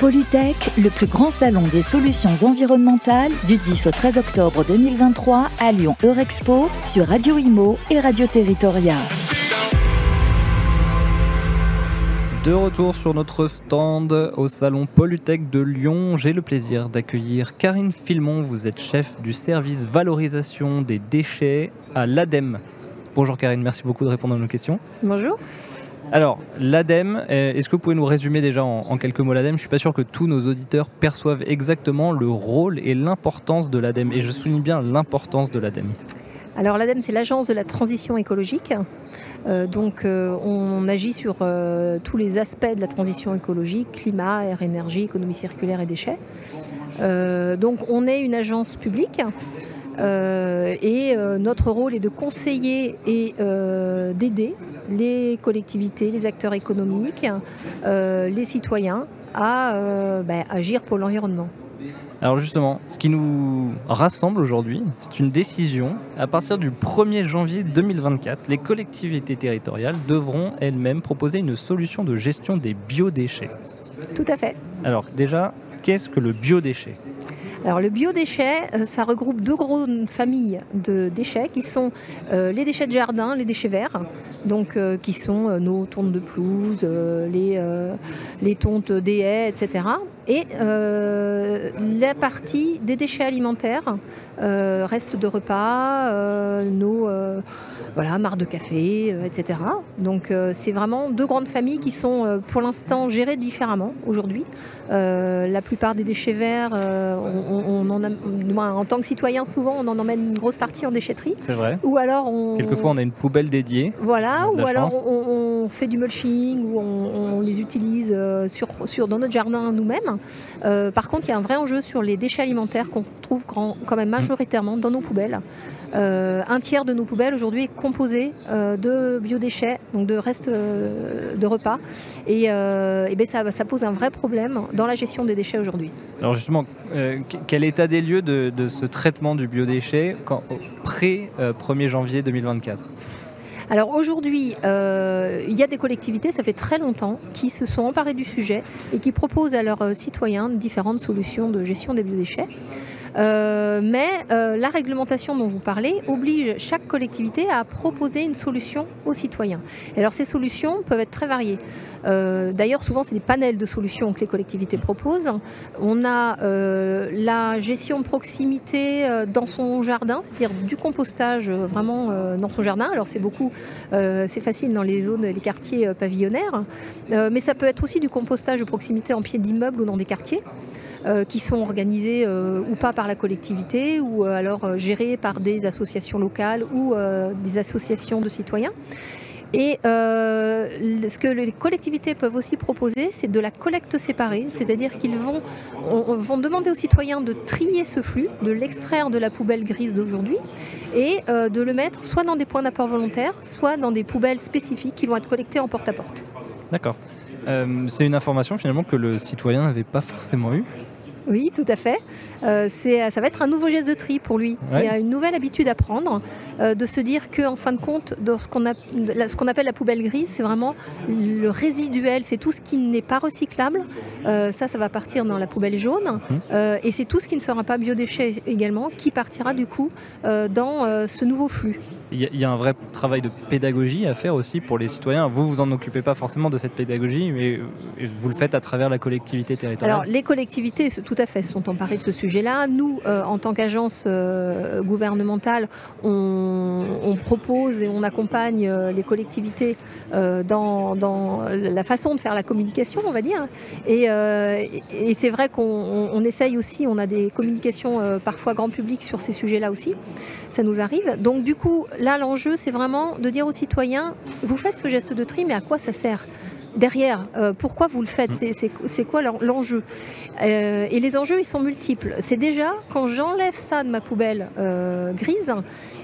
Polytech, le plus grand salon des solutions environnementales du 10 au 13 octobre 2023 à Lyon Eurexpo sur Radio Imo et Radio Territoria. De retour sur notre stand au salon Polytech de Lyon, j'ai le plaisir d'accueillir Karine Filmon. Vous êtes chef du service valorisation des déchets à l'ADEME. Bonjour Karine, merci beaucoup de répondre à nos questions. Bonjour. Alors, l'ADEME, euh, est-ce que vous pouvez nous résumer déjà en, quelques mots l'ADEME? Je ne suis pas sûr que tous nos auditeurs perçoivent exactement le rôle et l'importance de l'ADEME. Et je souligne bien l'importance de l'ADEME. Alors l'ADEME, c'est l'agence de la transition écologique. Euh, donc euh, on agit sur tous les aspects de la transition écologique, climat, air, énergie, économie circulaire et déchets. donc on est une agence publique. Et notre rôle est de conseiller et d'aider les collectivités, les acteurs économiques, les citoyens à ben, agir pour l'environnement. Alors justement, ce qui nous rassemble aujourd'hui, c'est une décision. À partir du 1er janvier 2024, les collectivités territoriales devront elles-mêmes proposer une solution de gestion des biodéchets. Tout à fait. Alors déjà, qu'est-ce que le biodéchet? Alors le biodéchet, euh, ça regroupe deux grandes familles de déchets qui sont euh, les déchets de jardin, les déchets verts, donc euh, qui sont nos tontes de pelouse, les, les tontes des haies, etc. Et la partie des déchets alimentaires, restes de repas, nos voilà, marre de café, etc. Donc c'est vraiment deux grandes familles qui sont pour l'instant gérées différemment aujourd'hui. la plupart des déchets verts, on, en en tant que citoyen, souvent, on en emmène une grosse partie en déchetterie. C'est vrai. Ou alors, on, quelquefois, on a une poubelle dédiée. Voilà. Ou alors, on, fait du mulching ou on, les utilise euh, sur, sur, dans notre jardin nous-mêmes. Euh, par contre, il y a un vrai enjeu sur les déchets alimentaires qu'on trouve quand même majoritairement dans nos poubelles. Euh, un tiers de nos poubelles aujourd'hui est composé de biodéchets, donc de restes de repas. Et, ben ça, ça, pose un vrai problème dans la gestion des déchets aujourd'hui. Alors justement, quel état des lieux de, ce traitement du biodéchet pré 1er janvier 2024 alors aujourd'hui, euh, il y a des collectivités, ça fait très longtemps, qui se sont emparées du sujet et qui proposent à leurs citoyens différentes solutions de gestion des biodéchets. Euh, mais euh, la réglementation dont vous parlez oblige chaque collectivité à proposer une solution aux citoyens. Et alors ces solutions peuvent être très variées. Euh, d'ailleurs, souvent, c'est des panels de solutions que les collectivités proposent. On a la gestion de proximité dans son jardin, c'est-à-dire du compostage vraiment dans son jardin. Alors, c'est beaucoup, c'est facile dans les zones, les quartiers pavillonnaires, mais ça peut être aussi du compostage de proximité en pied d'immeuble ou dans des quartiers. Euh, qui sont organisées euh, ou pas par la collectivité ou euh, alors gérées par des associations locales ou des associations de citoyens. Et ce que les collectivités peuvent aussi proposer, c'est de la collecte séparée, c'est-à-dire qu'ils vont, vont demander aux citoyens de trier ce flux, de l'extraire de la poubelle grise d'aujourd'hui et de le mettre soit dans des points d'apport volontaires, soit dans des poubelles spécifiques qui vont être collectées en porte-à-porte. D'accord. C'est une information finalement que le citoyen n'avait pas forcément eue oui, tout à fait. Euh, ça va être un nouveau geste de tri pour lui. C'est une nouvelle habitude à prendre, euh, de se dire qu'en fin de compte, ce qu'on appelle la poubelle grise, c'est vraiment le résiduel, c'est tout ce qui n'est pas recyclable. Euh, ça, ça va partir dans la poubelle jaune. Mmh. et c'est tout ce qui ne sera pas biodéchet également, qui partira du coup dans ce nouveau flux. Il y, a un vrai travail de pédagogie à faire aussi pour les citoyens. Vous, vous en occupez pas forcément de cette pédagogie, mais vous le faites à travers la collectivité territoriale. Alors, les collectivités, tout à fait, sont emparées de ce sujet-là. Nous, euh, en tant qu'agence euh, gouvernementale, on, propose et on accompagne euh, les collectivités dans, la façon de faire la communication, on va dire. Et, et c'est vrai qu'on essaye aussi, on a des communications parfois grand public sur ces sujets-là aussi. Ça nous arrive. Donc du coup, là, l'enjeu, c'est vraiment de dire aux citoyens, vous faites ce geste de tri, mais à quoi ça sert? Derrière, euh, pourquoi vous le faites C'est quoi l'enjeu euh, Et les enjeux, ils sont multiples. C'est déjà, quand j'enlève ça de ma poubelle euh, grise,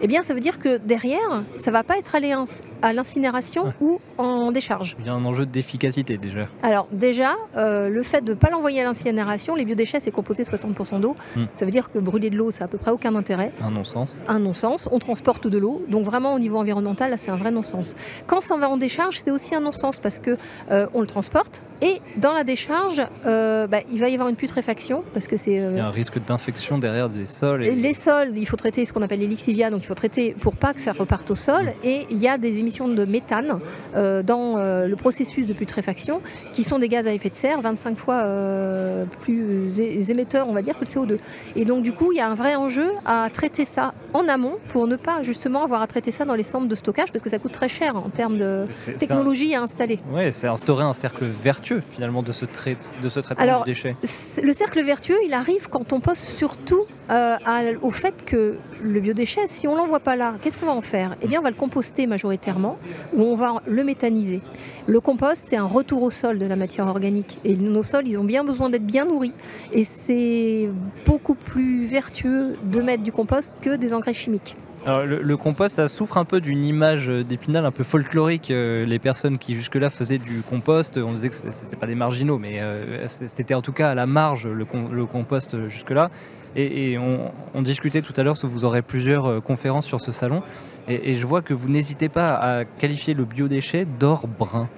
eh bien, ça veut dire que derrière, ça va pas être allé à l'incinération ou en décharge. Il y a un enjeu d'efficacité déjà. Alors déjà, le fait de ne pas l'envoyer à l'incinération, les biodéchets, c'est composé 60% d'eau. Hmm. Ça veut dire que brûler de l'eau, ça n'a à peu près aucun intérêt. Un non-sens. Un non-sens. On transporte de l'eau. Donc vraiment, au niveau environnemental, là, c'est un vrai non-sens. Quand ça va en décharge, c'est aussi un non-sens parce que on le transporte, Et dans la décharge, euh, bah, il va y avoir une putréfaction parce que c'est. Il y a un risque d'infection derrière des sols. et- Les sols, il faut traiter ce qu'on appelle les lixivia, donc il faut traiter pour pas que ça reparte au sol. Et il y a des émissions de méthane euh, dans euh, le processus de putréfaction qui sont des gaz à effet de serre 25 fois euh, plus émetteurs, on va dire, que le CO2. Et donc du coup, il y a un vrai enjeu à traiter ça en amont pour ne pas justement avoir à traiter ça dans les centres de stockage parce que ça coûte très cher en termes de un- technologie à installer. Ouais, c'est instaurer un cercle vertueux finalement de ce, trai- de ce traitement Alors, du déchet. Le cercle vertueux, il arrive quand on pense surtout euh, à- au fait que le biodéchet, si on l'envoie pas là, qu'est-ce qu'on va en faire? Eh bien, on va le composter majoritairement ou on va le méthaniser. Le compost, c'est un retour au sol de la matière organique. Et nos sols, ils ont bien besoin d'être bien nourris. Et c'est beaucoup plus vertueux de mettre du compost que des engrais chimiques. Le, compost, ça souffre un peu d'une image euh, d'épinal un peu folklorique. Euh, Les personnes qui jusque-là faisaient du compost, on disait que c'était pas des marginaux, mais euh, c'était en tout cas à la marge le, com- le compost jusque-là. Et, on, discutait tout à l'heure, vous aurez plusieurs conférences sur ce salon, et je vois que vous n'hésitez pas à qualifier le biodéchet d'or brun.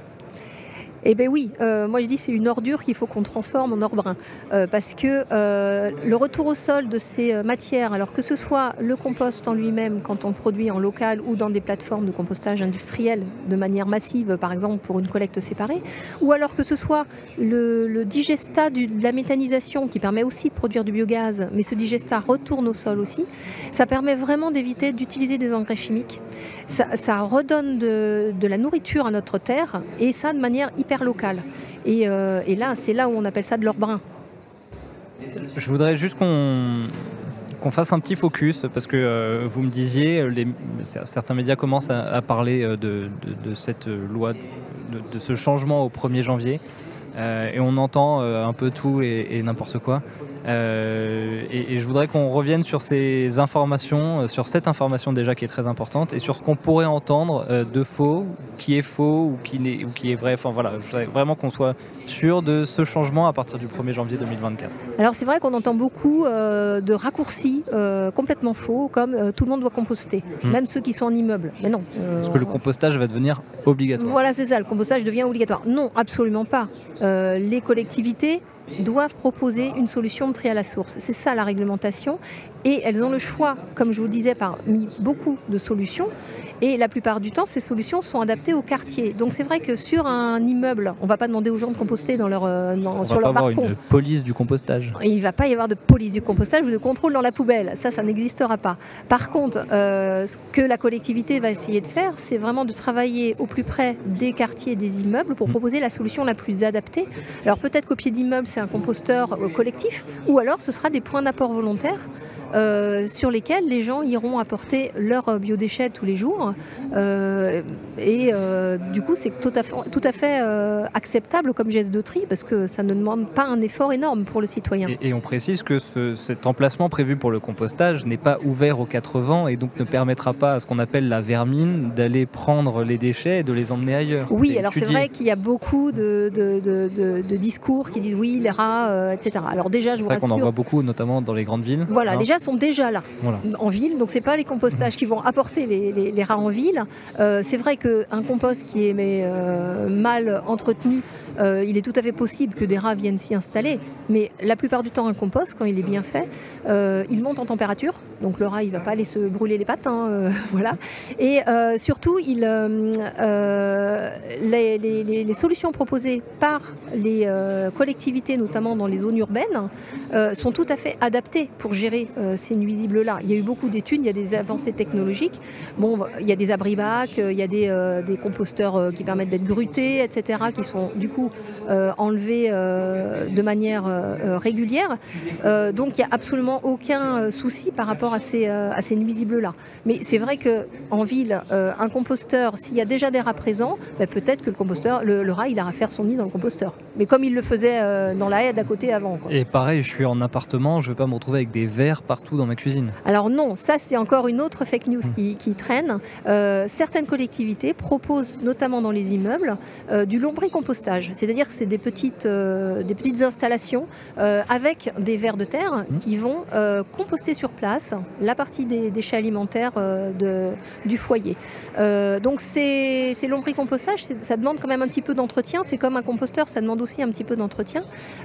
Eh bien oui, euh, moi je dis c'est une ordure qu'il faut qu'on transforme en or brun. Euh, parce que euh, le retour au sol de ces matières, alors que ce soit le compost en lui-même quand on le produit en local ou dans des plateformes de compostage industriel de manière massive, par exemple pour une collecte séparée, ou alors que ce soit le, digestat de la méthanisation qui permet aussi de produire du biogaz, mais ce digestat retourne au sol aussi, ça permet vraiment d'éviter d'utiliser des engrais chimiques. Ça, redonne de, la nourriture à notre terre et ça de manière hyper locale. Et, euh, là, c'est là où on appelle ça de l'or brun. Je voudrais juste qu'on fasse un petit focus parce que euh, vous me disiez, certains médias commencent à, parler euh, de, cette loi, de, ce changement au 1er janvier. Et on entend un peu tout et n'importe quoi. Euh, et, et je voudrais qu'on revienne sur ces informations, euh, sur cette information déjà qui est très importante, et sur ce qu'on pourrait entendre euh, de faux, qui est faux ou qui, n'est- ou qui est vrai. Enfin voilà, je voudrais vraiment qu'on soit sûr de ce changement à partir du 1er janvier 2024. Alors c'est vrai qu'on entend beaucoup euh, de raccourcis complètement faux, comme tout le monde doit composter, Hmm. même ceux qui sont en immeuble. Mais non. Parce que le compostage va devenir obligatoire. Voilà, c'est ça, le compostage devient obligatoire. Non, absolument pas. Les collectivités doivent proposer une solution de tri à la source. C'est ça la réglementation. Et elles ont le choix, comme je vous le disais, parmi beaucoup de solutions. Et la plupart du temps, ces solutions sont adaptées au quartier. Donc c'est vrai que sur un immeuble, on ne va pas demander aux gens de composter dans leur, euh, dans- On sur va pas leur avoir balcon. une police du compostage. Et il ne va pas y avoir de police du compostage ou de contrôle dans la poubelle. Ça, ça n'existera pas. Par contre, euh, ce que la collectivité va essayer de faire, c'est vraiment de travailler au plus près des quartiers, des immeubles, pour Mm. proposer la solution la plus adaptée. Alors peut-être qu'au pied d'immeuble, c'est un composteur euh, collectif, ou alors ce sera des points d'apport volontaires. Euh, sur lesquels les gens iront apporter leurs biodéchets tous les jours. Euh, et euh, du coup, c'est tout à fait, tout à fait acceptable comme geste de tri parce que ça ne demande pas un effort énorme pour le citoyen. Et, et on précise que ce- cet emplacement prévu pour le compostage n'est pas ouvert aux quatre vents et donc ne permettra pas à ce qu'on appelle la vermine d'aller prendre les déchets et de les emmener ailleurs. Oui, alors c'est vrai qu'il y a beaucoup de, de- de- de- de discours qui disent oui, les rats, etc. Alors déjà, je C'est vous vrai qu'on en rassure, voit beaucoup, notamment dans les grandes villes. voilà, hein. gens sont déjà là Voilà. en ville, donc c'est pas les compostages qui vont apporter les, les- les rats en ville. Euh, c'est vrai qu'un compost qui est mais, euh, mal entretenu, euh, il est tout à fait possible que des rats viennent s'y installer. Mais la plupart du temps, un compost, quand il est bien fait, euh, il monte en température. Donc le rat, il va pas aller se brûler les pattes, hein, euh, voilà. Et surtout, les, solutions proposées par les collectivités, notamment dans les zones urbaines, sont tout à fait adaptées pour gérer ces nuisibles-là. Il y a eu beaucoup d'études, il y a des avancées technologiques. Bon, il y a des abri-bacs, il y a des, des composteurs qui permettent d'être grutés, etc., qui sont du coup euh, enlevés euh, de manière euh, régulière. Donc il n'y a absolument aucun souci par rapport à ces, à ces nuisibles-là. Mais c'est vrai qu'en ville, un composteur, s'il y a déjà des rats présents, ben, peut-être que le composteur, le, le rat, il ira faire son nid dans le composteur. Mais comme il le faisait dans la haie d'à côté avant. quoi. Et pareil, je suis en appartement, je ne veux pas me retrouver avec des verres partout dans ma cuisine. Alors non, ça c'est encore une autre fake news qui, qui traîne. Euh, certaines collectivités proposent, notamment dans les immeubles, euh, du lombricompostage. C'est-à-dire que c'est des petites, des petites installations avec des vers de terre mmh. qui vont composter sur place la partie des déchets alimentaires de, du foyer. donc c'est l'ombricompostage, ça demande quand même un petit peu d'entretien. C'est comme un composteur, ça demande aussi un petit peu d'entretien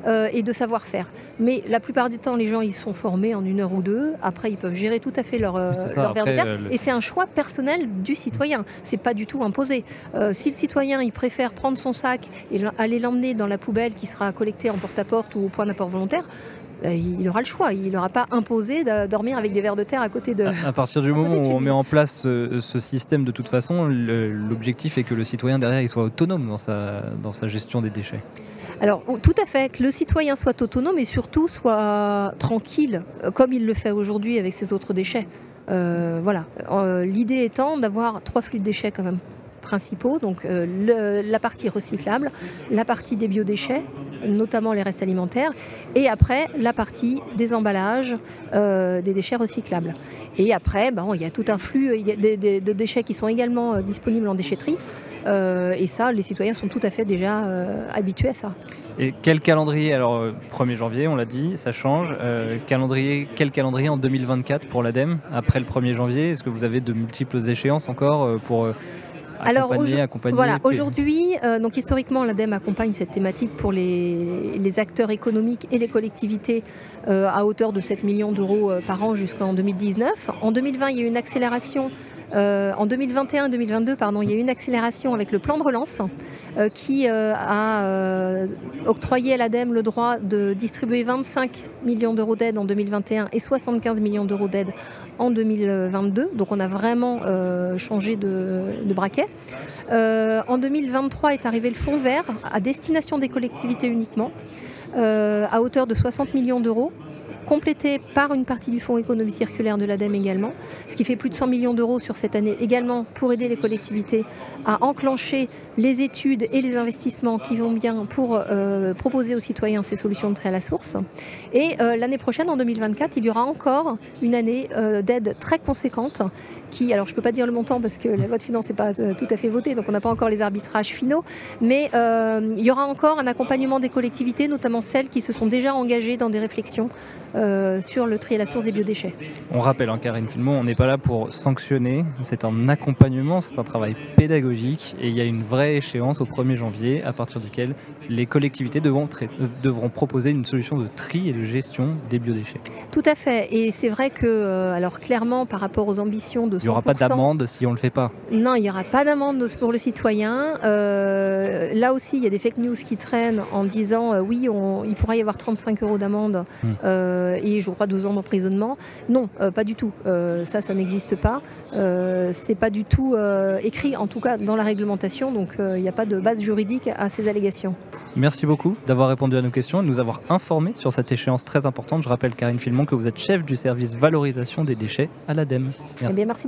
et de savoir-faire. Mais la plupart du temps, les gens ils sont formés en une heure ou deux. Après, ils peuvent gérer tout à fait leur, leur verre de terre. Et c'est un choix personnel du citoyen. C'est pas du tout imposé. Euh, si le citoyen il préfère prendre son sac et aller l'emmener dans la poubelle qui sera collectée en porte-à-porte ou au point d'apport volontaire, euh, il aura le choix. Il n'aura pas imposé de dormir avec des verres de terre à côté de. À, partir du moment où on met en place ce, système, de toute façon, l'objectif est que le citoyen derrière il soit autonome dans sa, dans sa gestion des déchets. Alors tout à fait, que le citoyen soit autonome et surtout soit tranquille, euh, comme il le fait aujourd'hui avec ses autres déchets. Euh, voilà. Euh, l'idée étant d'avoir trois flux de déchets quand même principaux, donc euh, la partie recyclable, la partie des biodéchets, notamment les restes alimentaires, et après la partie des emballages, des déchets recyclables. Et après, bon, il y a tout un flux de déchets qui sont également disponibles en déchetterie. et ça, les citoyens sont tout à fait déjà habitués à ça. Et quel calendrier Alors, 1er euh, janvier, on l'a dit, ça change. Euh, calendrier, quel calendrier en 2024 pour l'ADEME après le 1er janvier? Est-ce que vous avez de multiples échéances encore euh, pour alors voilà, aujourd'hui, donc historiquement, l'ADEME accompagne cette thématique pour les, acteurs économiques et les collectivités à hauteur de 7 millions d'euros par an jusqu'en 2019. En 2020, il y a eu une accélération euh, en 2021-2022, pardon, il y a eu une accélération avec le plan de relance euh, qui euh, a octroyé à l'ADEME le droit de distribuer 25 millions d'euros d'aide en 2021 et 75 millions d'euros d'aide en 2022. Donc on a vraiment changé de, de braquet. en 2023 est arrivé le fonds vert à destination des collectivités uniquement, à hauteur de 60 millions d'euros complété par une partie du fonds économie circulaire de l'ADEME également, ce qui fait plus de 100 millions d'euros sur cette année également pour aider les collectivités à enclencher les études et les investissements qui vont bien pour euh, proposer aux citoyens ces solutions de trait à la source. Et euh, l'année prochaine, en 2024, il y aura encore une année euh, d'aide très conséquente qui, alors je ne peux pas dire le montant parce que la loi de finances n'est pas euh, tout à fait votée, donc on n'a pas encore les arbitrages finaux, mais euh, il y aura encore un accompagnement des collectivités, notamment celles qui se sont déjà engagées dans des réflexions euh, sur le tri à la source des biodéchets. On rappelle, hein, Karine Filmon, on n'est pas là pour sanctionner, c'est un accompagnement, c'est un travail pédagogique et il y a une vraie échéance au 1er janvier à partir duquel les collectivités devront, devront proposer une solution de tri et de gestion des biodéchets. Tout à fait, et c'est vrai que, alors clairement, par rapport aux ambitions de il n'y aura pas d'amende si on ne le fait pas. Non, il n'y aura pas d'amende pour le citoyen. Euh, là aussi, il y a des fake news qui traînent en disant euh, oui, il pourrait y avoir 35 euros d'amende hmm. euh, et je crois deux ans d'emprisonnement. Non, pas du tout. ça, ça n'existe pas. c'est pas du tout écrit, en tout cas dans la réglementation. Donc, il n'y a pas de base juridique à ces allégations. Merci beaucoup d'avoir répondu à nos questions et de nous avoir informés sur cette échéance très importante. Je rappelle, Karine Filmon, que vous êtes chef du service valorisation des déchets à l'ADEME. Merci. Eh bien, merci